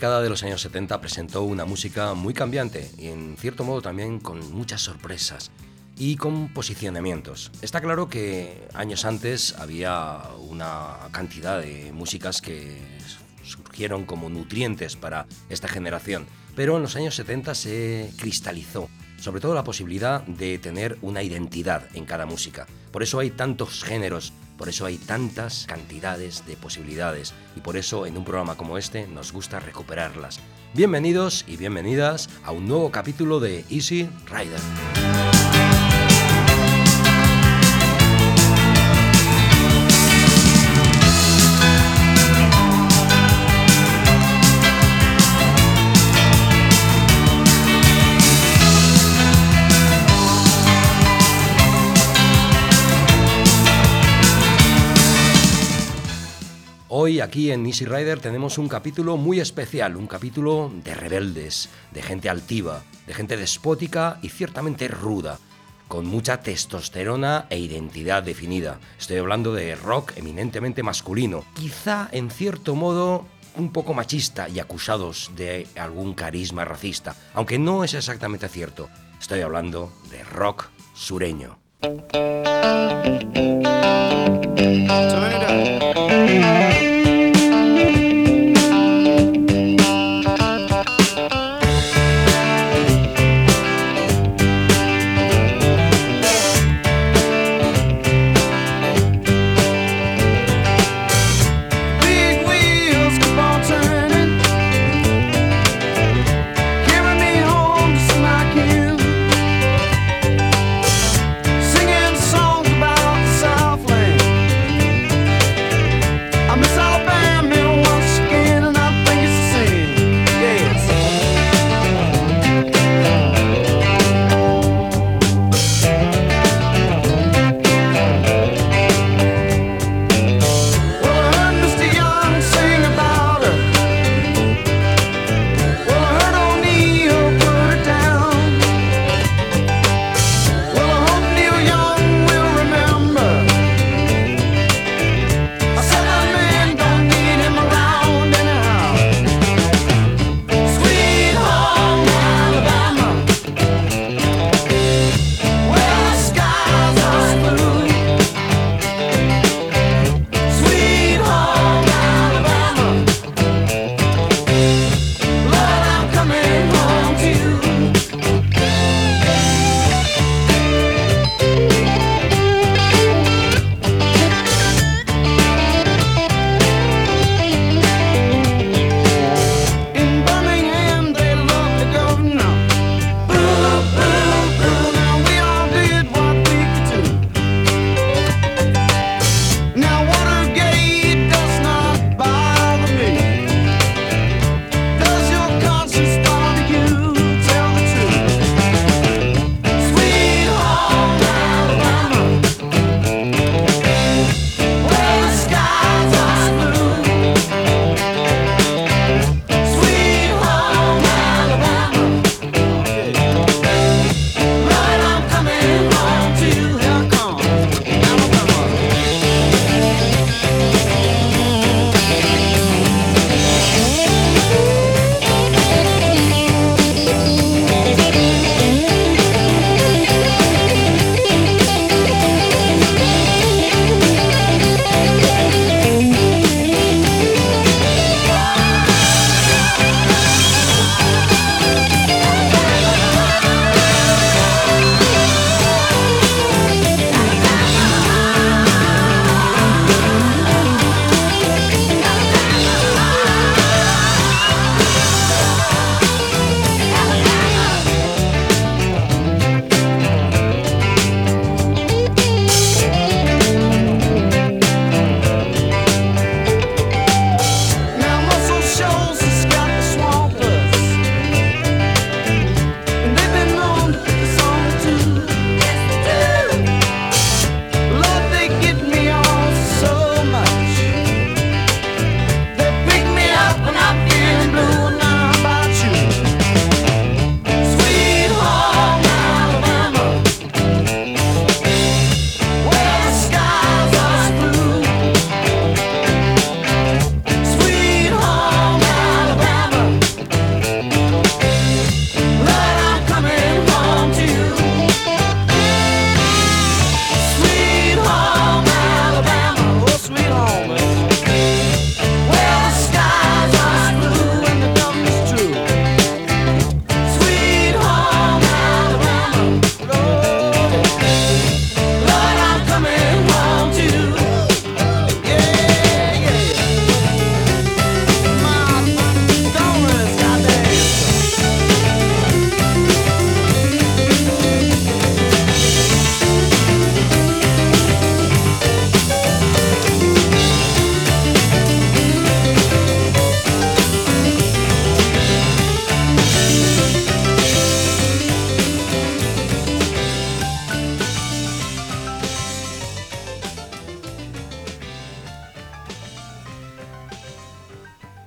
Década de los años 70 presentó una música muy cambiante y en cierto modo también con muchas sorpresas y con posicionamientos. Está claro que años antes había una cantidad de músicas que surgieron como nutrientes para esta generación, pero en los años 70 se cristalizó sobre todo la posibilidad de tener una identidad en cada música. Por eso hay tantos géneros, por eso hay tantas cantidades de posibilidades y por eso en un programa como este nos gusta recuperarlas. Bienvenidos y bienvenidas a un nuevo capítulo de Easy Rider. Hoy aquí en Easy Rider tenemos un capítulo muy especial, un capítulo de rebeldes, de gente altiva, de gente despótica y ciertamente ruda, con mucha testosterona e identidad definida. Estoy hablando de rock eminentemente masculino, quizá en cierto modo un poco machista y acusados de algún carisma racista, aunque no es exactamente cierto. Estoy hablando de rock sureño.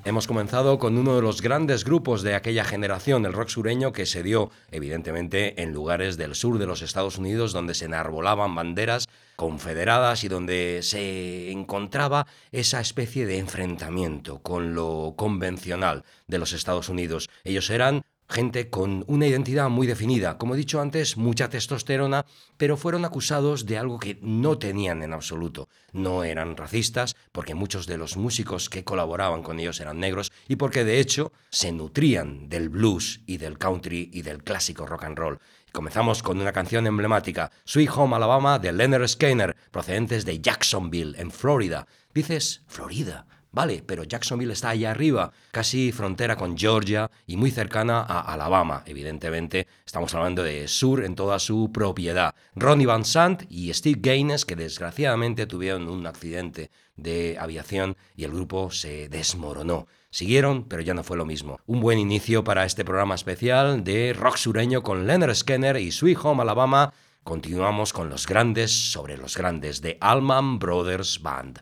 Hemos comenzado con uno de los grandes grupos de aquella generación, el rock sureño, que se dio evidentemente en lugares del sur de los Estados Unidos donde se enarbolaban banderas confederadas y donde se encontraba esa especie de enfrentamiento con lo convencional de los Estados Unidos. Ellos eran gente con una identidad muy definida, como he dicho antes, mucha testosterona, pero fueron acusados de algo que no tenían en absoluto. No eran racistas, porque muchos de los músicos que colaboraban con ellos eran negros y porque de hecho se nutrían del blues y del country y del clásico rock and roll. Comenzamos con una canción emblemática, Sweet Home Alabama de Leonard Skinner, procedentes de Jacksonville, en Florida. Dices, Florida. Vale, pero Jacksonville está allá arriba, casi frontera con Georgia y muy cercana a Alabama, evidentemente. Estamos hablando de sur en toda su propiedad. Ronnie Van Sant y Steve Gaines, que desgraciadamente tuvieron un accidente de aviación y el grupo se desmoronó. Siguieron, pero ya no fue lo mismo. Un buen inicio para este programa especial de rock sureño con Leonard Skinner y Sweet Home Alabama. Continuamos con los grandes sobre los grandes de Allman Brothers Band.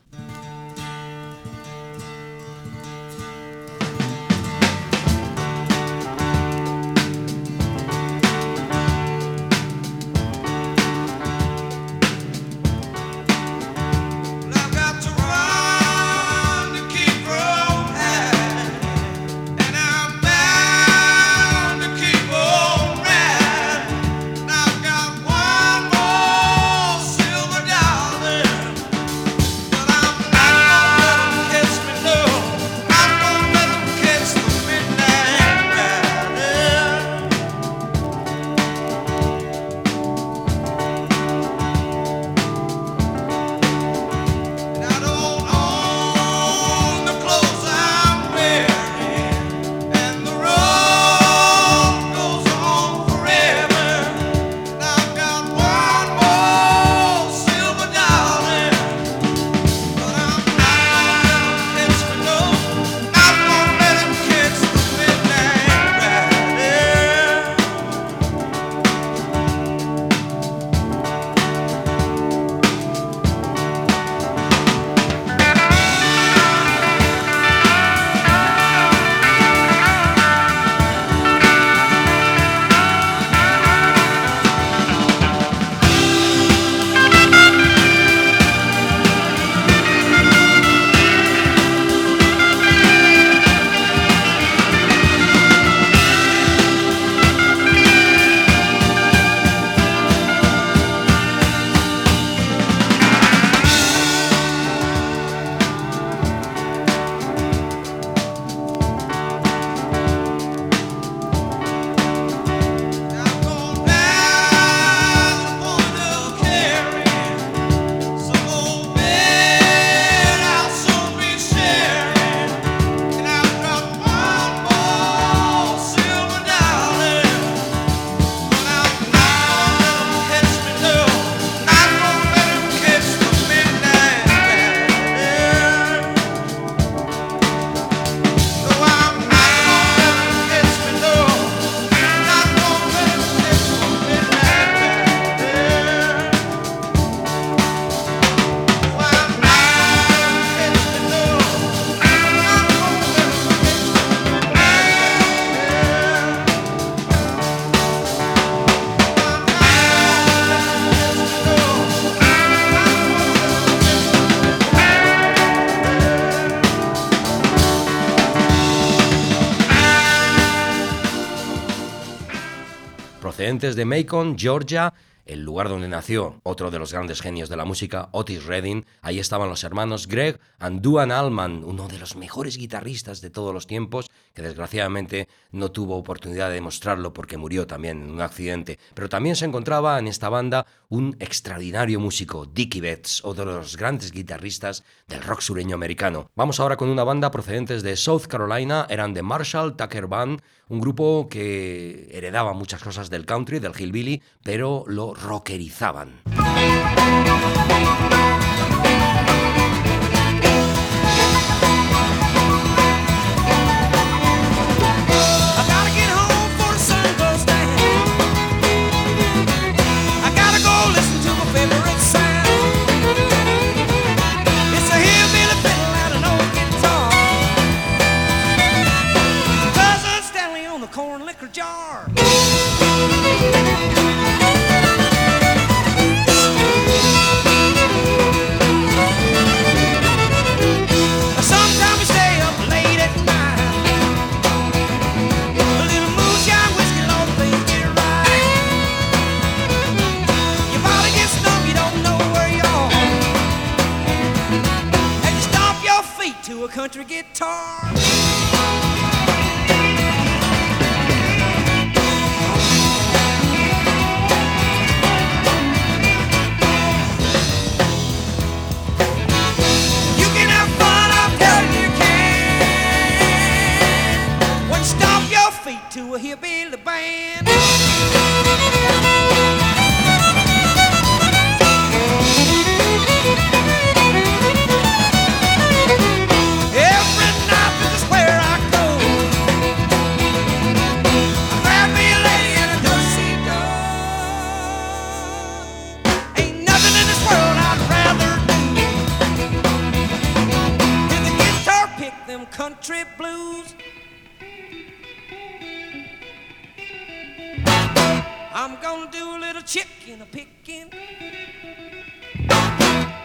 De Macon, Georgia, el lugar donde nació otro de los grandes genios de la música, Otis Redding. Ahí estaban los hermanos Greg and Duan Allman, uno de los mejores guitarristas de todos los tiempos, que desgraciadamente no tuvo oportunidad de demostrarlo porque murió también en un accidente. Pero también se encontraba en esta banda un extraordinario músico, Dickie Betts, otro de los grandes guitarristas del rock sureño americano. Vamos ahora con una banda procedentes de South Carolina, eran de Marshall Tucker Band, un grupo que heredaba muchas cosas del country, del hillbilly, pero lo rockerizaban.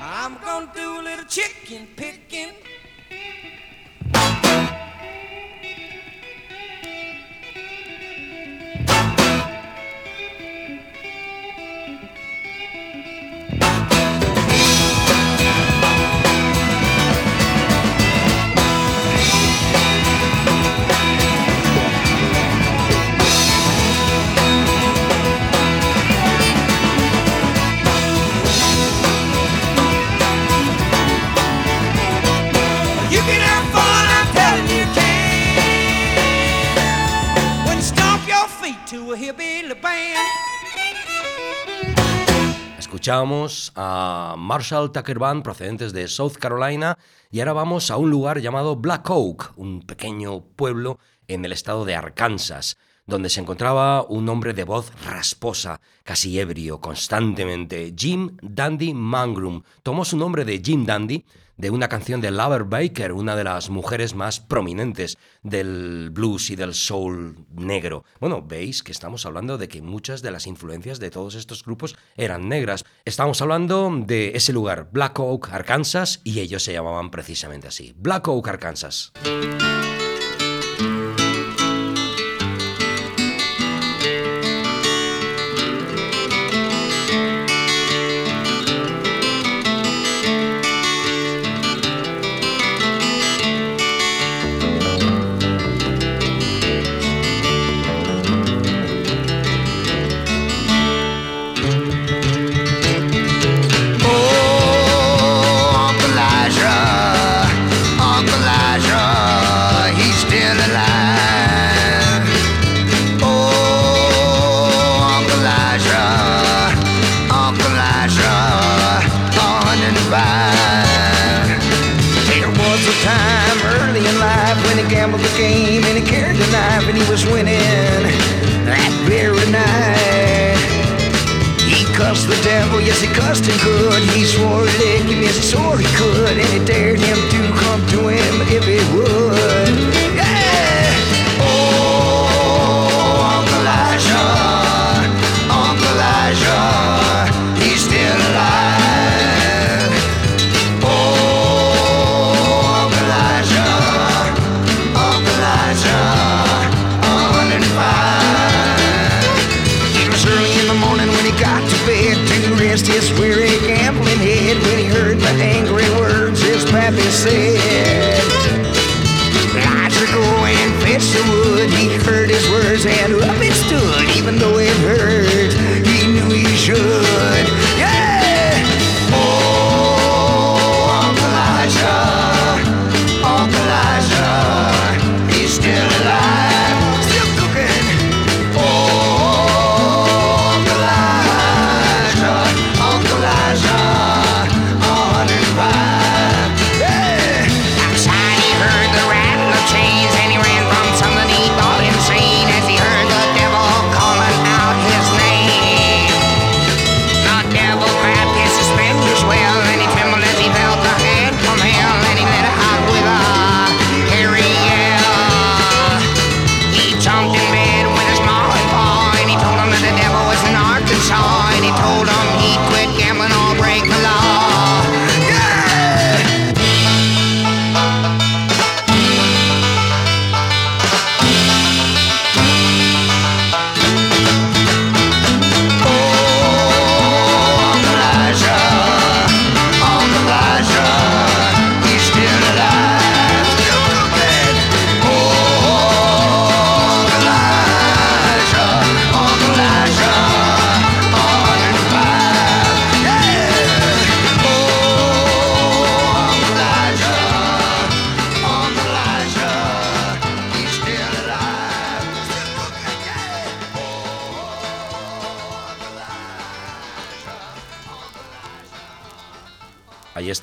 I'm gonna do a little chicken picking. Escuchábamos a Marshall Tucker Band procedentes de South Carolina y ahora vamos a un lugar llamado Black Oak, un pequeño pueblo en el estado de Arkansas, donde se encontraba un hombre de voz rasposa, casi ebrio, constantemente, Jim Dandy Mangrum. Tomó su nombre de Jim Dandy de una canción de Lover Baker, una de las mujeres más prominentes del blues y del soul negro. Bueno, veis que estamos hablando de que muchas de las influencias de todos estos grupos eran negras. Estamos hablando de ese lugar, Black Oak, Arkansas, y ellos se llamaban precisamente así, Black Oak, Arkansas. Was winning that very night. He cussed the devil, yes, he cussed him good. He swore he'd lick him, yes, he swore he could. And he dared him to come to him if he would.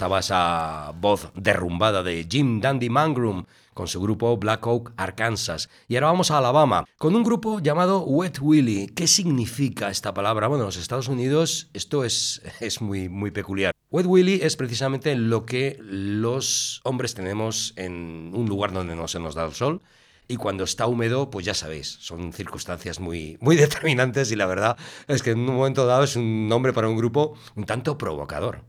Estaba esa voz derrumbada de Jim Dandy Mangrum con su grupo Black Oak, Arkansas. Y ahora vamos a Alabama, con un grupo llamado Wet Willie. ¿Qué significa esta palabra? Bueno, en los Estados Unidos esto es, es muy, muy peculiar. Wet Willie es precisamente lo que los hombres tenemos en un lugar donde no se nos da el sol. Y cuando está húmedo, pues ya sabéis, son circunstancias muy, muy determinantes y la verdad es que en un momento dado es un nombre para un grupo un tanto provocador.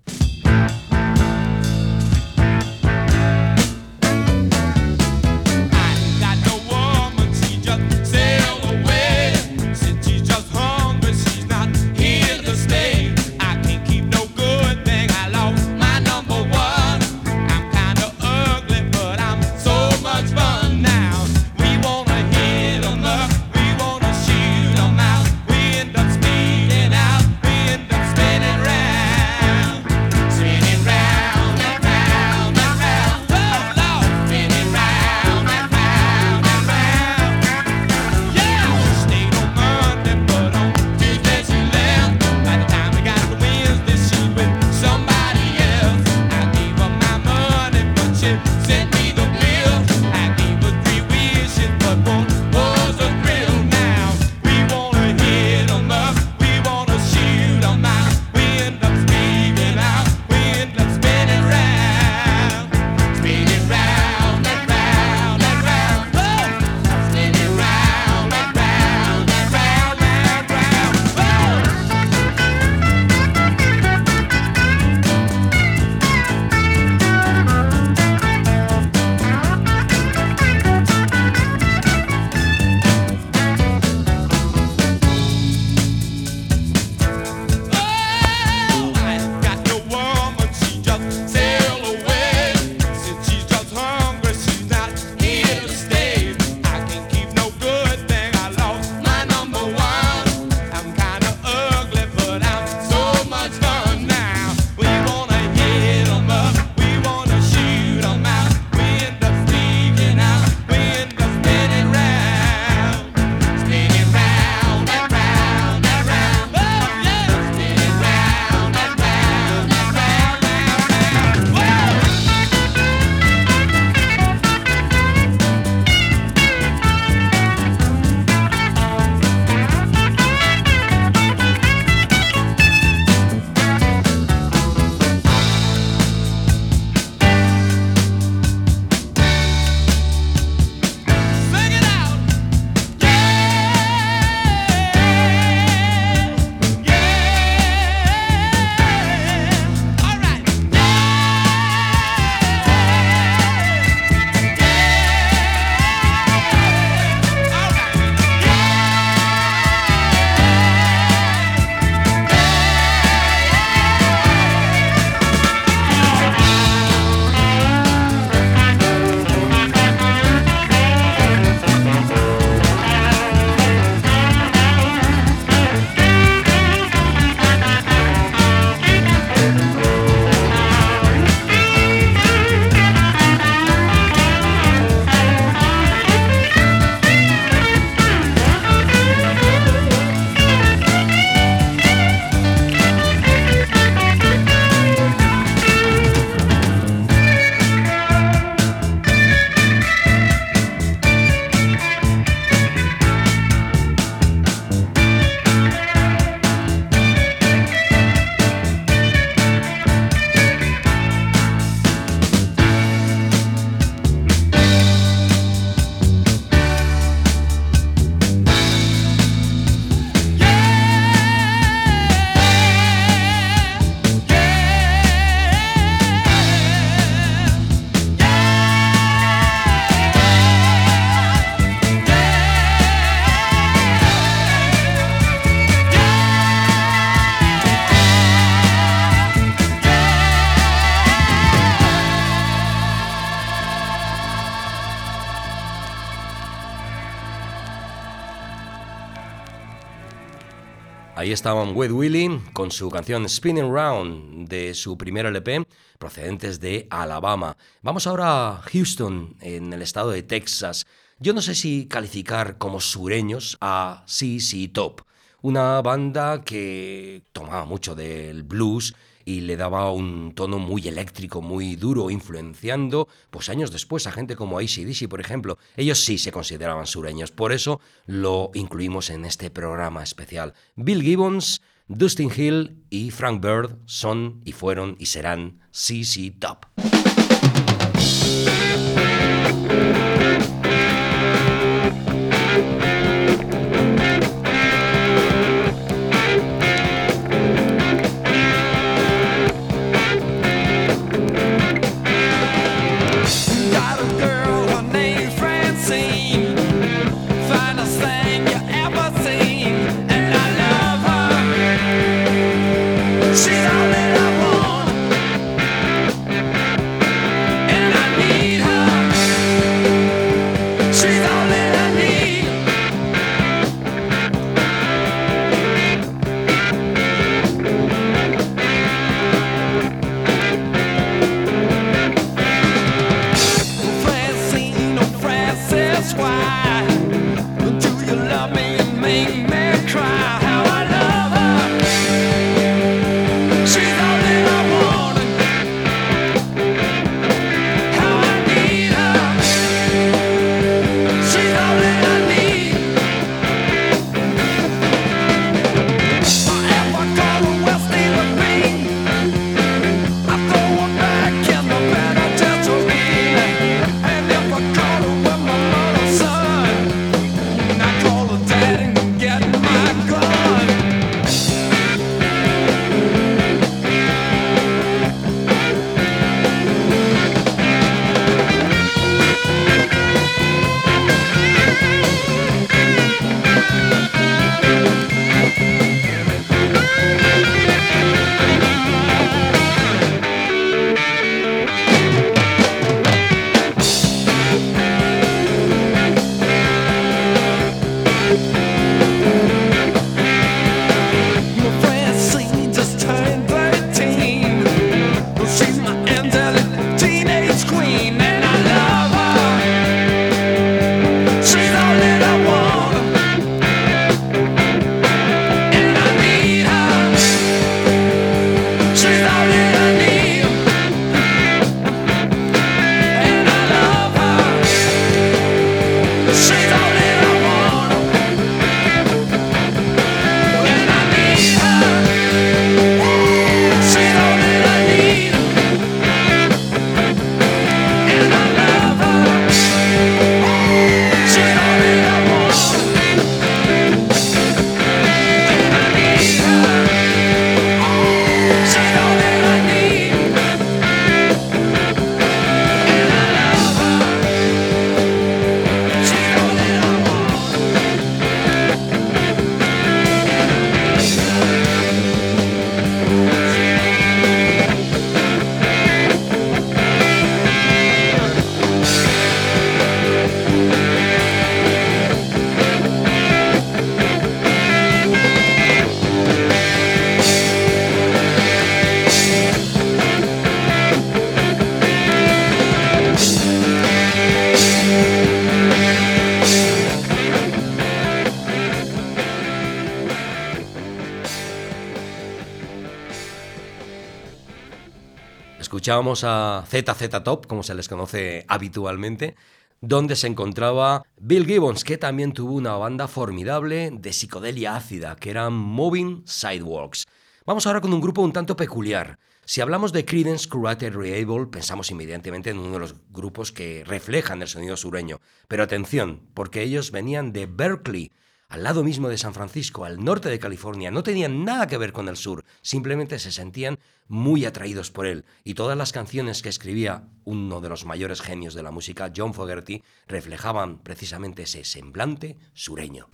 Estaban Wed Willie con su canción Spinning Round de su primer LP, procedentes de Alabama. Vamos ahora a Houston, en el estado de Texas. Yo no sé si calificar como sureños a CC Top, una banda que tomaba mucho del blues y le daba un tono muy eléctrico, muy duro, influenciando, pues años después, a gente como ACDC, por ejemplo. Ellos sí se consideraban sureños, por eso lo incluimos en este programa especial. Bill Gibbons, Dustin Hill y Frank Bird son y fueron y serán CC Top. Escuchábamos a ZZ Top, como se les conoce habitualmente, donde se encontraba Bill Gibbons, que también tuvo una banda formidable de psicodelia ácida, que eran Moving Sidewalks. Vamos ahora con un grupo un tanto peculiar. Si hablamos de Creedence Curated Reable, pensamos inmediatamente en uno de los grupos que reflejan el sonido sureño. Pero atención, porque ellos venían de Berkeley, al lado mismo de San Francisco, al norte de California, no tenían nada que ver con el sur, simplemente se sentían muy atraídos por él, y todas las canciones que escribía uno de los mayores genios de la música, John Fogerty, reflejaban precisamente ese semblante sureño.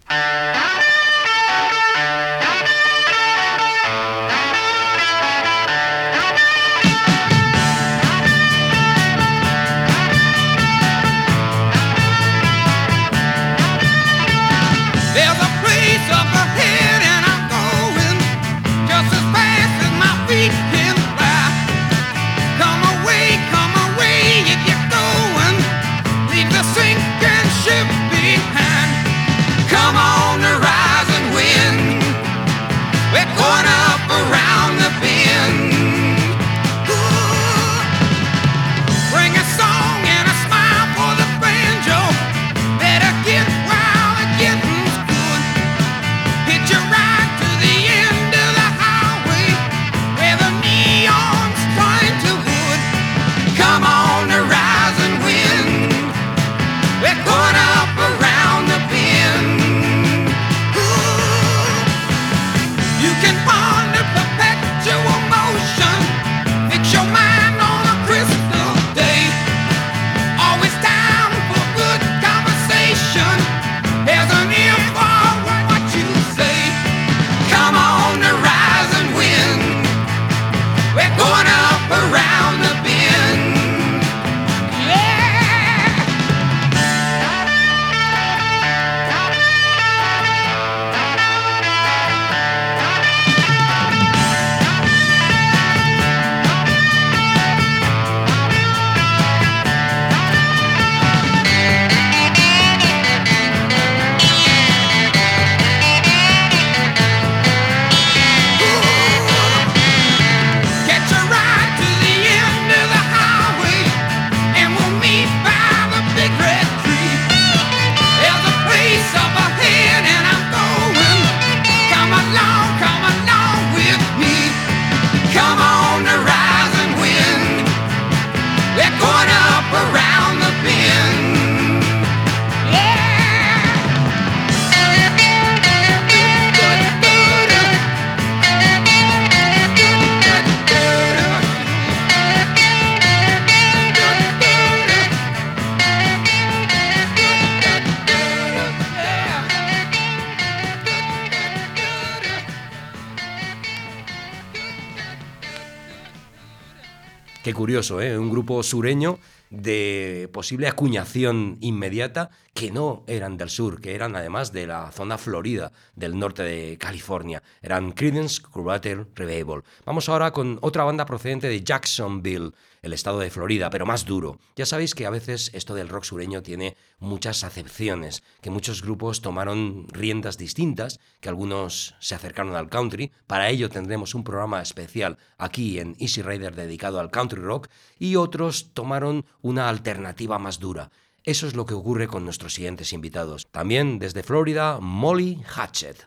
¿Eh? Un grupo sureño de posible acuñación inmediata que no eran del sur, que eran además de la zona florida del norte de California. Eran Creedence Clearwater Revival. Vamos ahora con otra banda procedente de Jacksonville, el estado de Florida, pero más duro. Ya sabéis que a veces esto del rock sureño tiene muchas acepciones, que muchos grupos tomaron riendas distintas, que algunos se acercaron al country. Para ello tendremos un programa especial aquí en Easy Rider dedicado al country rock y otros tomaron una alternativa más dura. Eso es lo que ocurre con nuestros siguientes invitados. También desde Florida, Molly Hatchet.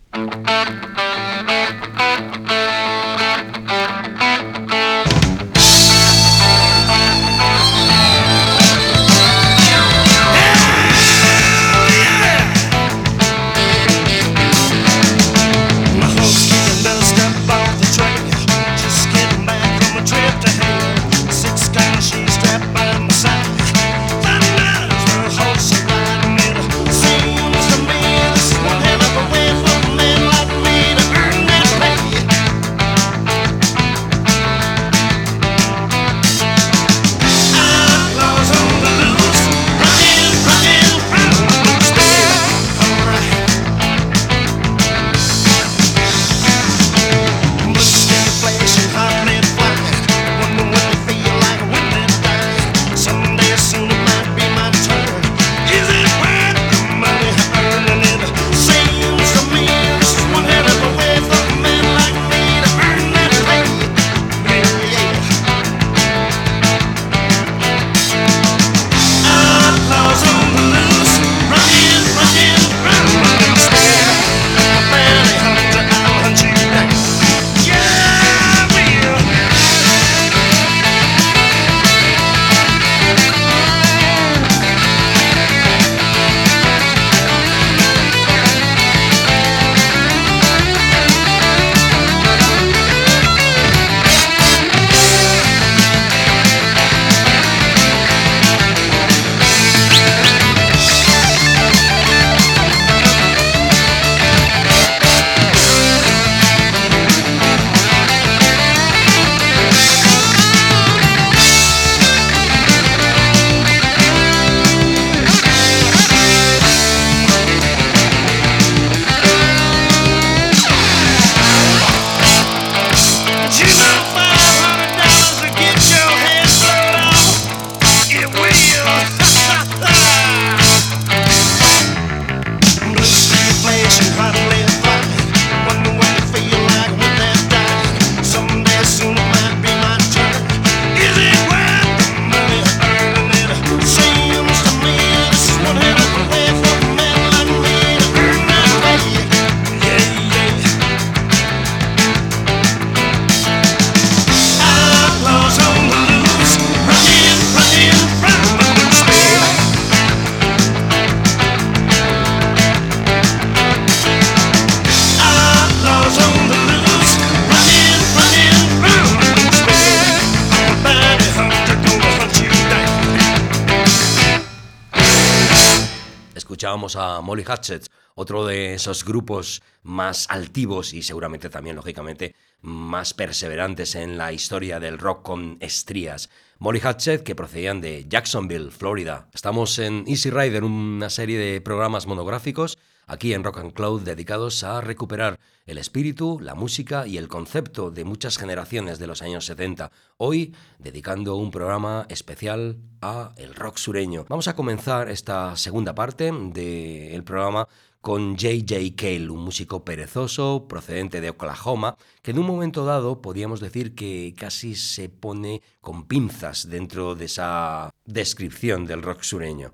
A Molly Hatchet, otro de esos grupos más altivos y seguramente también, lógicamente, más perseverantes en la historia del rock con estrías. Molly Hatchet, que procedían de Jacksonville, Florida. Estamos en Easy Rider, una serie de programas monográficos aquí en Rock and Cloud dedicados a recuperar el espíritu, la música y el concepto de muchas generaciones de los años 70. Hoy dedicando un programa especial a el rock sureño. Vamos a comenzar esta segunda parte del programa con J.J. Cale, un músico perezoso procedente de Oklahoma, que en un momento dado podríamos decir que casi se pone con pinzas dentro de esa descripción del rock sureño.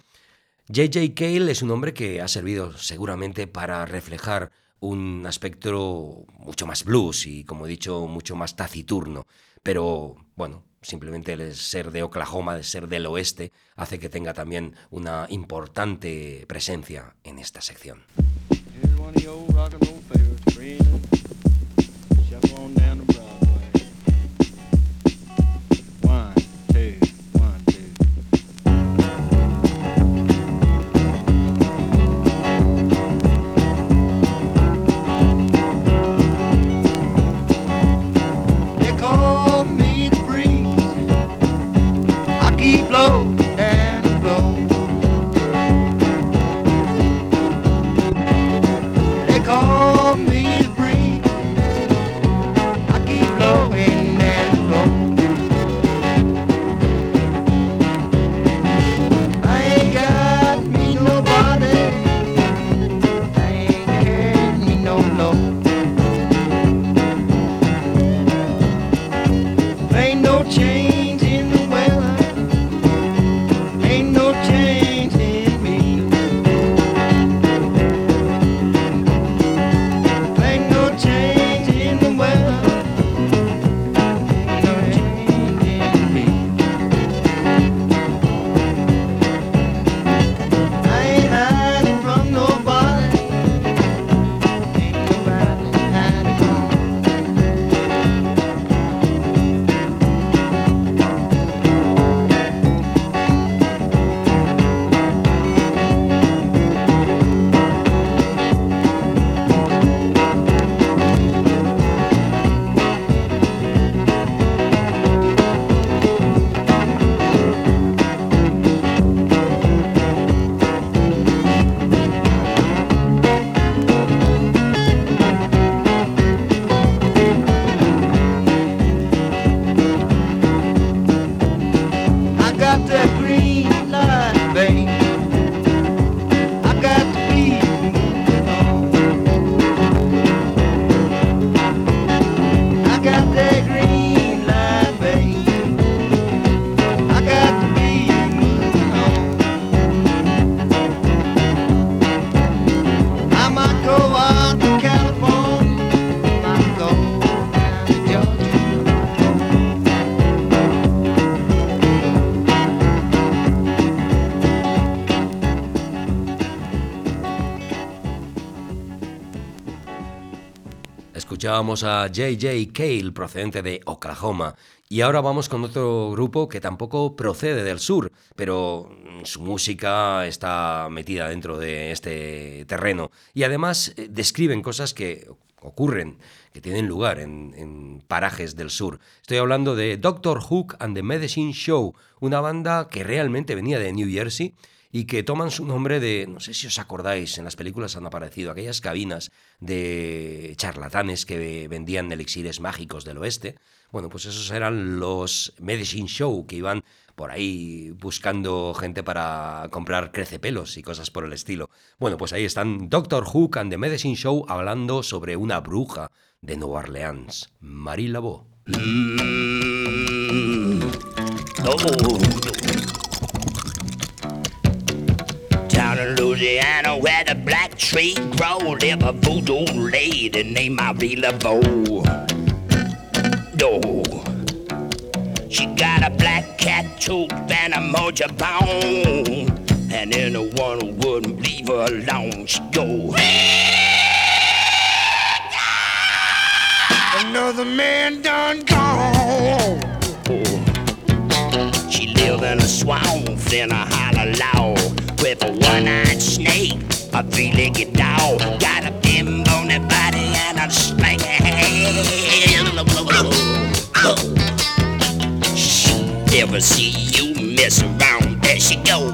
J.J. Cale es un hombre que ha servido seguramente para reflejar un aspecto mucho más blues y, como he dicho, mucho más taciturno. Pero, bueno, simplemente el ser de Oklahoma, el ser del oeste, hace que tenga también una importante presencia en esta sección. Oh. Escuchábamos a JJ Cale, procedente de Oklahoma. Y ahora vamos con otro grupo que tampoco procede del sur, pero su música está metida dentro de este terreno. Y además eh, describen cosas que ocurren, que tienen lugar en, en, parajes del sur. Estoy hablando de Doctor Hook and the Medicine Show, una banda que realmente venía de New Jersey y que toman su nombre de, no sé si os acordáis, en las películas han aparecido aquellas cabinas de charlatanes que vendían elixires mágicos del oeste. Bueno, pues esos eran los Medicine Show que iban por ahí buscando gente para comprar crecepelos y cosas por el estilo. Bueno, pues ahí están Doctor Hook and the Medicine Show hablando sobre una bruja de Nueva Orleans, Marie Laveau. Mm. In Louisiana where the black tree grow live a voodoo lady named Marie Laveau. Oh, she got a black cat tooth and a moja bone, and anyone who wouldn't leave her alone. She go. Another man done gone. Oh. She live in a swamp in a hollow a three-legged dog, got a thin bony body and a spanky head. She never see you mess around, there she go.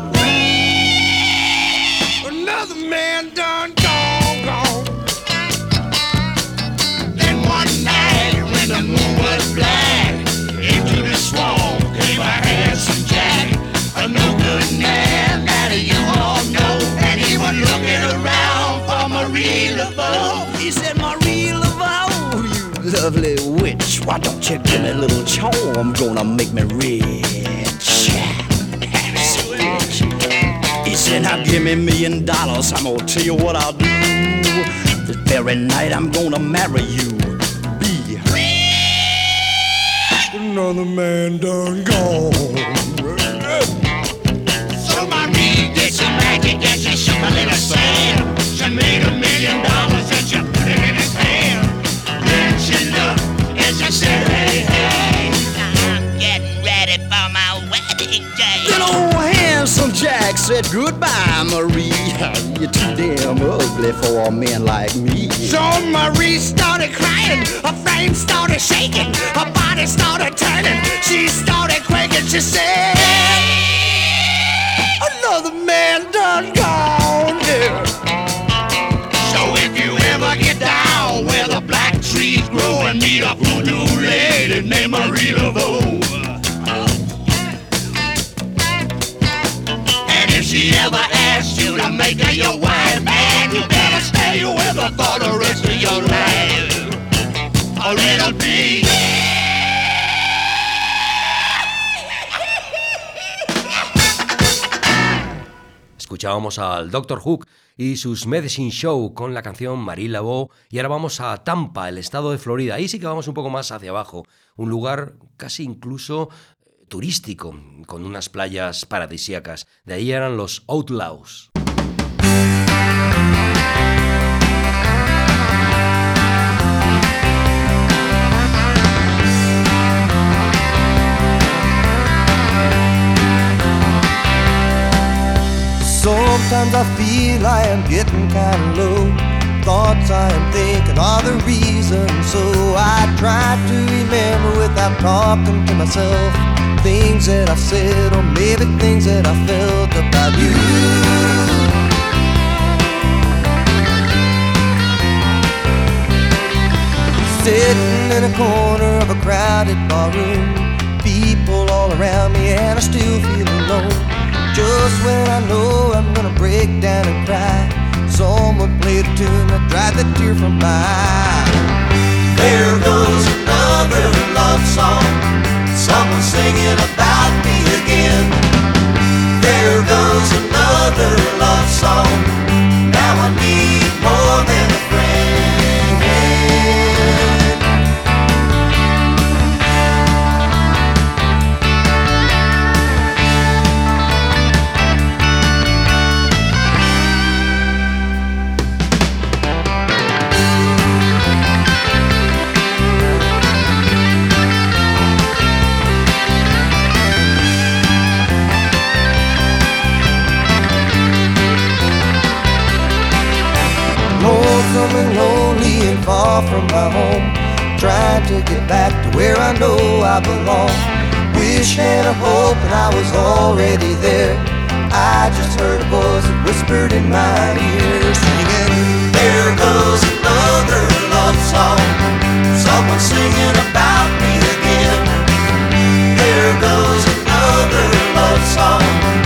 Another man done gone, gone. Then one night when the moon was black, lovely witch. Why don't you give me a little charm? Gonna make me rich. He said, now give me a million dollars. I'm gonna tell you what I'll do. This very night I'm gonna marry you. Be rich. another man done gone. a little sand. She made a million dollars said, hey, hey. I'm getting ready for my wedding day. Then old handsome Jack said, goodbye, Marie. You're too damn ugly for a man like me. So Marie started crying. Her frame started shaking. Her body started turning. She started quaking. She said, another man done gone, trees grow and meet a lady named Marie Laveau. And if she ever asks you to make her your wife, man, you better stay with her for the rest of your life. Or it'll be Escuchábamos al Dr. Hook y sus Medicine Show con la canción Marie Laveau y ahora vamos a Tampa, el estado de Florida. Ahí sí que vamos un poco más hacia abajo, un lugar casi incluso eh, turístico, con unas playas paradisíacas. De ahí eran los Outlaws. Sometimes I feel I am getting kinda low. Thoughts I am thinking are the reason. So I try to remember without talking to myself. Things that I've said, or maybe things that I felt about you. Sitting in a corner of a crowded barroom, people all around me, and I still feel alone. Just when I know I'm gonna break down and cry, someone played a tune that dried the tear from my eye. There goes another love song, someone singing about me again. There goes another love song, now I need more than a trying to get back to where I know I belong. Wish and a hope, and I was already there. I just heard a voice that whispered in my ear, singing, There goes another love song. Someone singing about me again. There goes another love song.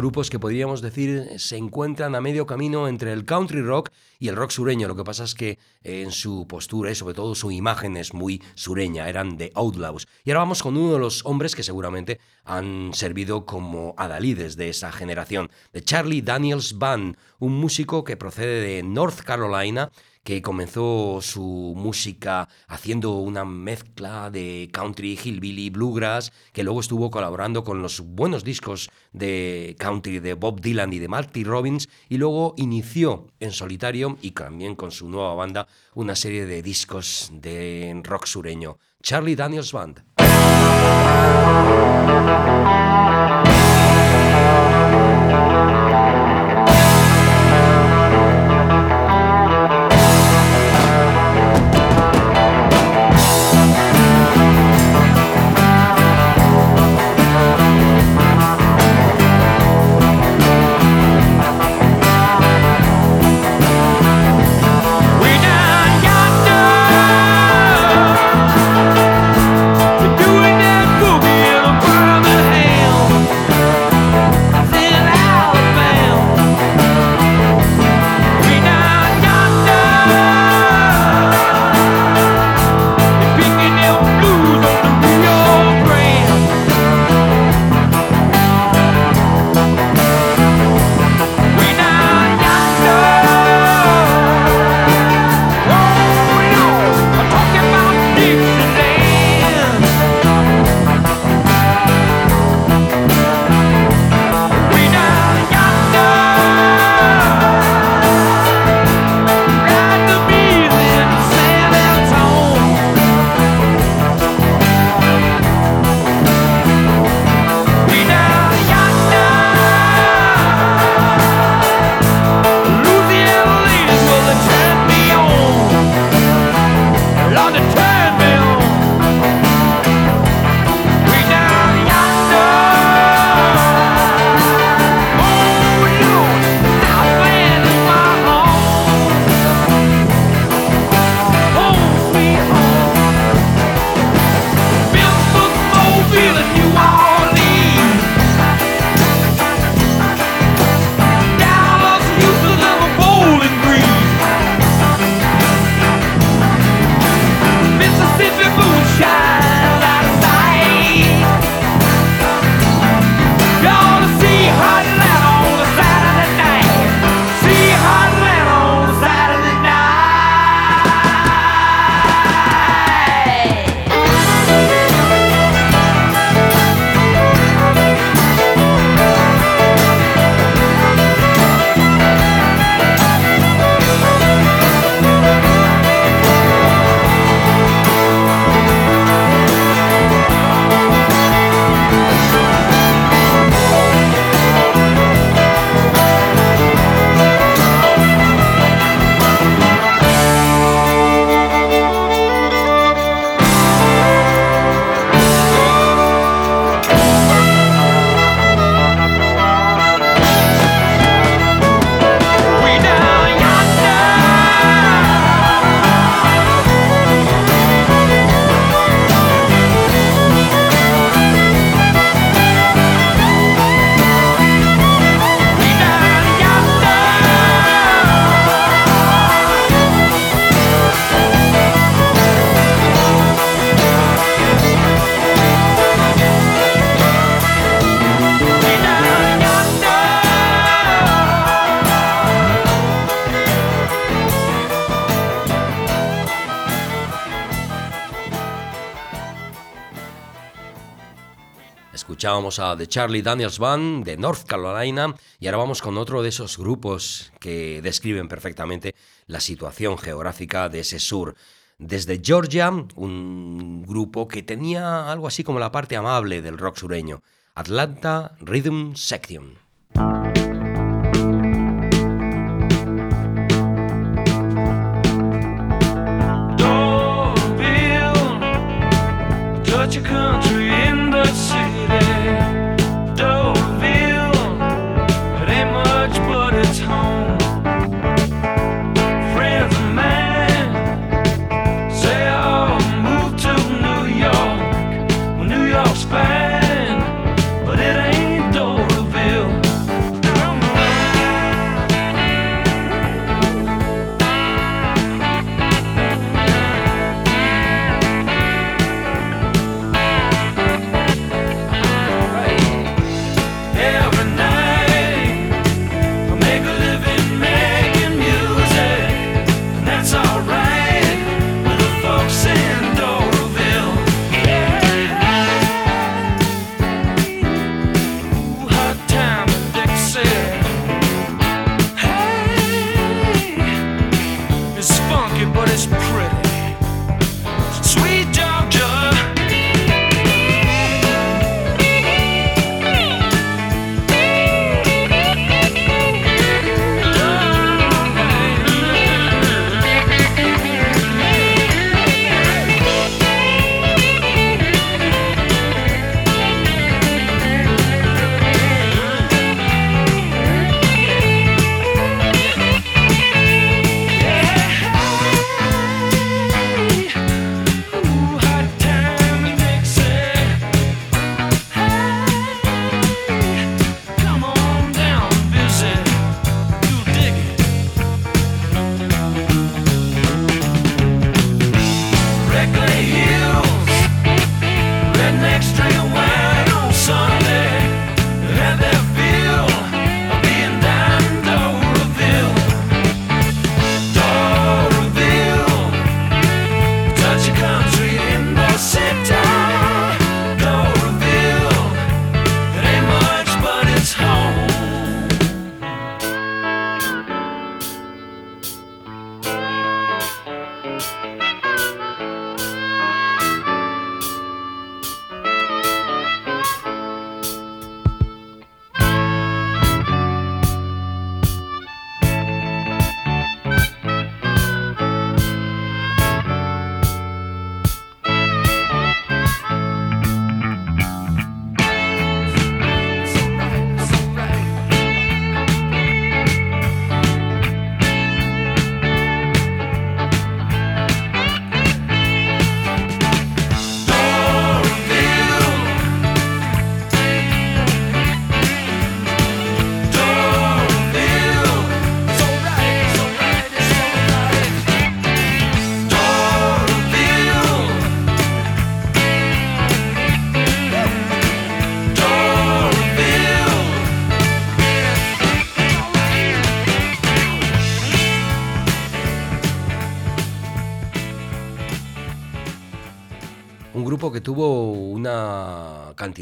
Grupos que podríamos decir se encuentran a medio camino entre el country rock y el rock sureño. Lo que pasa es que eh, en su postura y sobre todo su imagen es muy sureña, eran de Outlaws. Y ahora vamos con uno de los hombres que seguramente han servido como adalides de esa generación, de Charlie Daniels Band, un músico que procede de North Carolina que comenzó su música haciendo una mezcla de country, hillbilly, bluegrass, que luego estuvo colaborando con los buenos discos de country de Bob Dylan y de Marty Robbins, y luego inició en solitario y también con su nueva banda una serie de discos de rock sureño. Charlie Daniels Band. Escuchábamos a The Charlie Daniels Band de North Carolina y ahora vamos con otro de esos grupos que describen perfectamente la situación geográfica de ese sur. Desde Georgia, un grupo que tenía algo así como la parte amable del rock sureño, Atlanta Rhythm Section.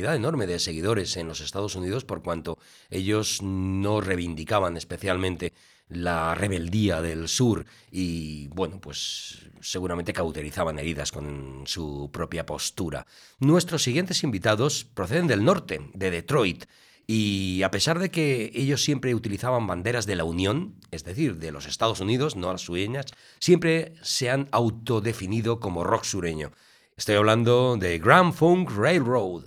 Enorme de seguidores en los Estados Unidos por cuanto ellos no reivindicaban especialmente la rebeldía del sur y bueno, pues seguramente cauterizaban heridas con su propia postura. Nuestros siguientes invitados proceden del norte, de Detroit, y a pesar de que ellos siempre utilizaban banderas de la Unión, es decir, de los Estados Unidos, no las sueñas, siempre se han autodefinido como rock sureño. Estoy hablando de Grand Funk Railroad,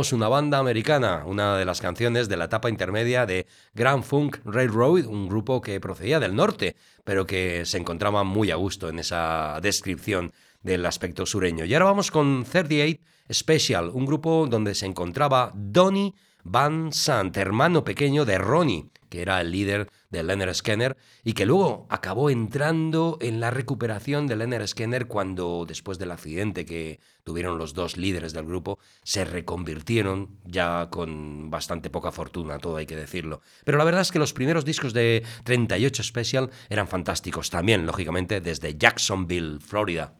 Una banda americana, una de las canciones de la etapa intermedia de Grand Funk Railroad, un grupo que procedía del norte, pero que se encontraba muy a gusto en esa descripción del aspecto sureño. Y ahora vamos con 38 Special, un grupo donde se encontraba Donny Van Sant, hermano pequeño de Ronnie, que era el líder de Leonard Skinner y que luego acabó entrando en la recuperación de Leonard Skinner cuando, después del accidente que tuvieron los dos líderes del grupo, se reconvirtieron ya con bastante poca fortuna, todo hay que decirlo. Pero la verdad es que los primeros discos de 38 Special eran fantásticos también, lógicamente, desde Jacksonville, Florida.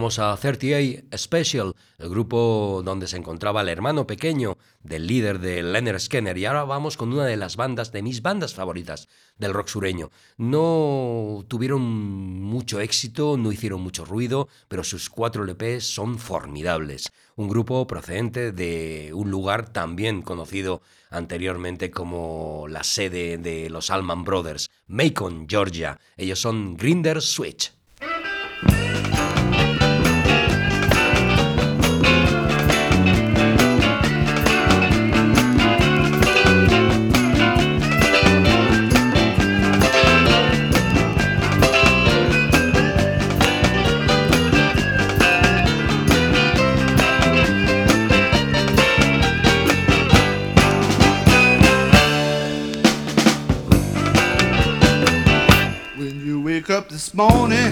Escuchábamos a 38 Special, el grupo donde se encontraba el hermano pequeño del líder de Leonard Skinner. Y ahora vamos con una de las bandas, de mis bandas favoritas del rock sureño. No tuvieron mucho éxito, no hicieron mucho ruido, pero sus cuatro LPs son formidables. Un grupo procedente de un lugar también conocido anteriormente como la sede de los Allman Brothers, Macon, Georgia. Ellos son Grinder Switch. Morning,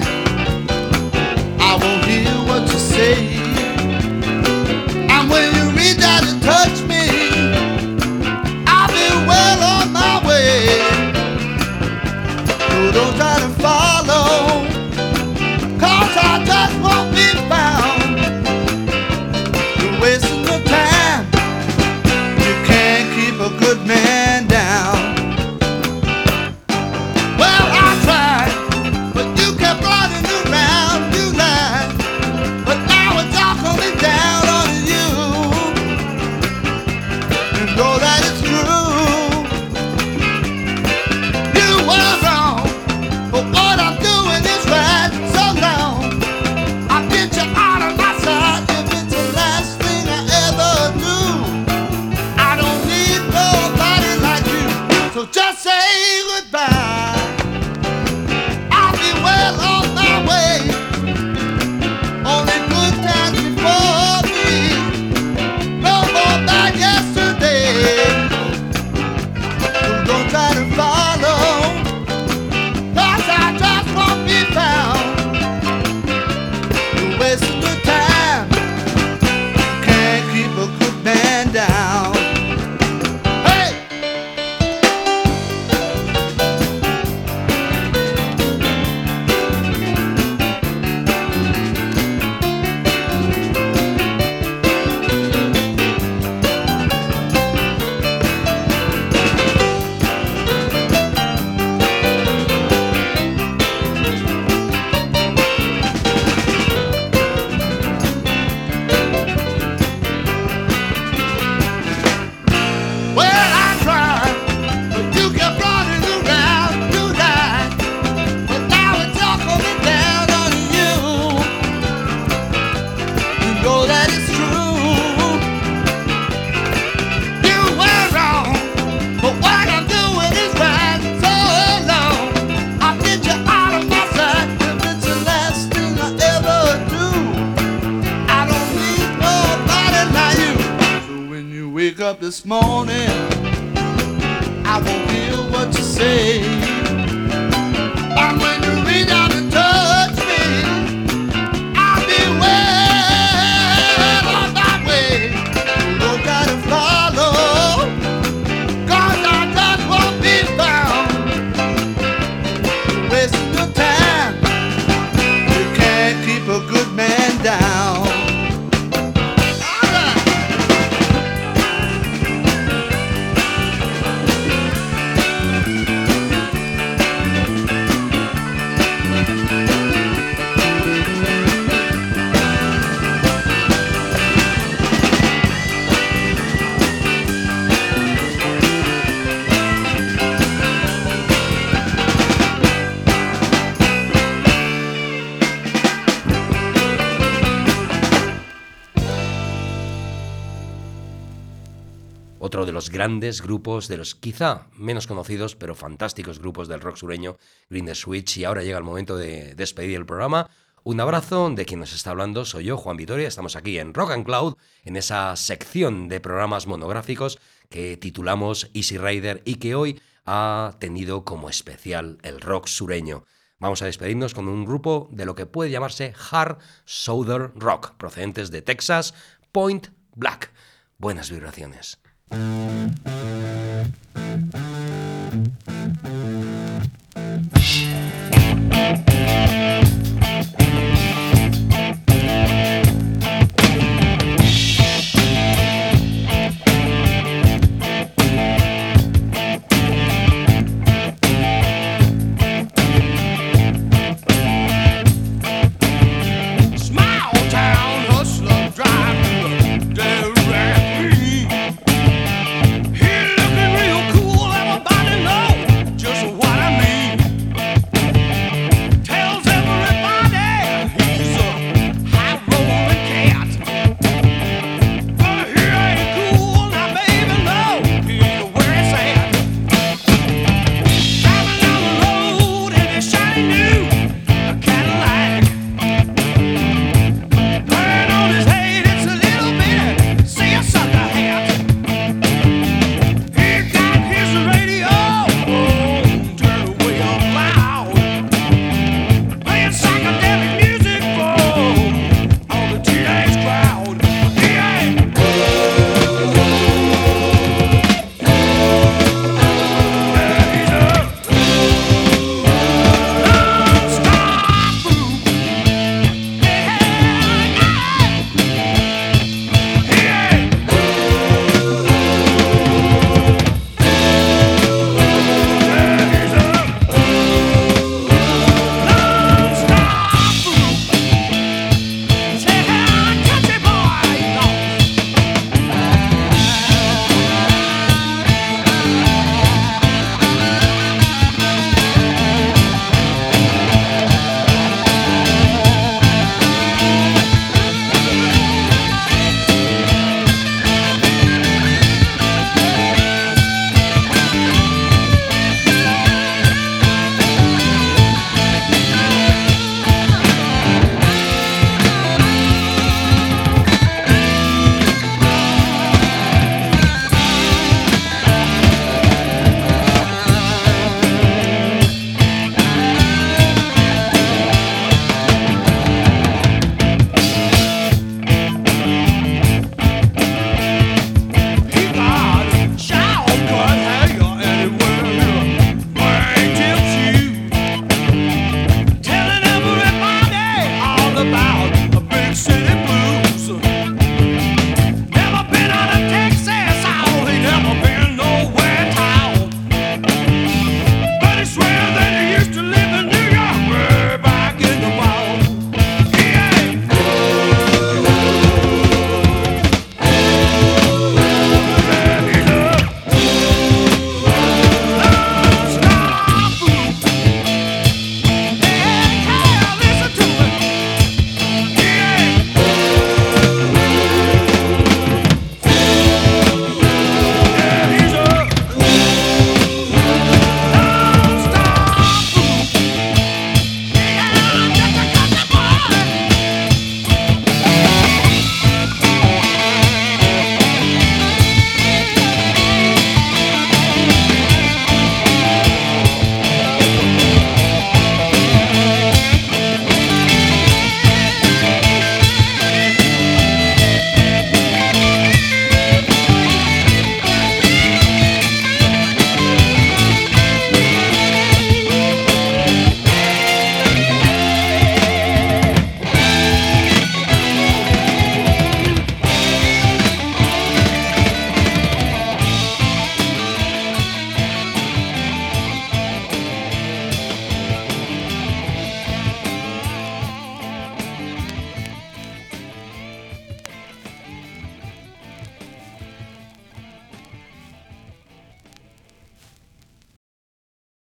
grandes grupos, de los quizá menos conocidos, pero fantásticos grupos del rock sureño, Green the Switch. Y ahora llega el momento de despedir el programa. Un abrazo de quien nos está hablando, soy yo, Juan Vitoria. Estamos aquí en Rock and Cloud, en esa sección de programas monográficos que titulamos Easy Rider y que hoy ha tenido como especial el rock sureño. Vamos a despedirnos con un grupo de lo que puede llamarse Hard Southern Rock, procedentes de Texas, Point Black. Buenas vibraciones. Thank you.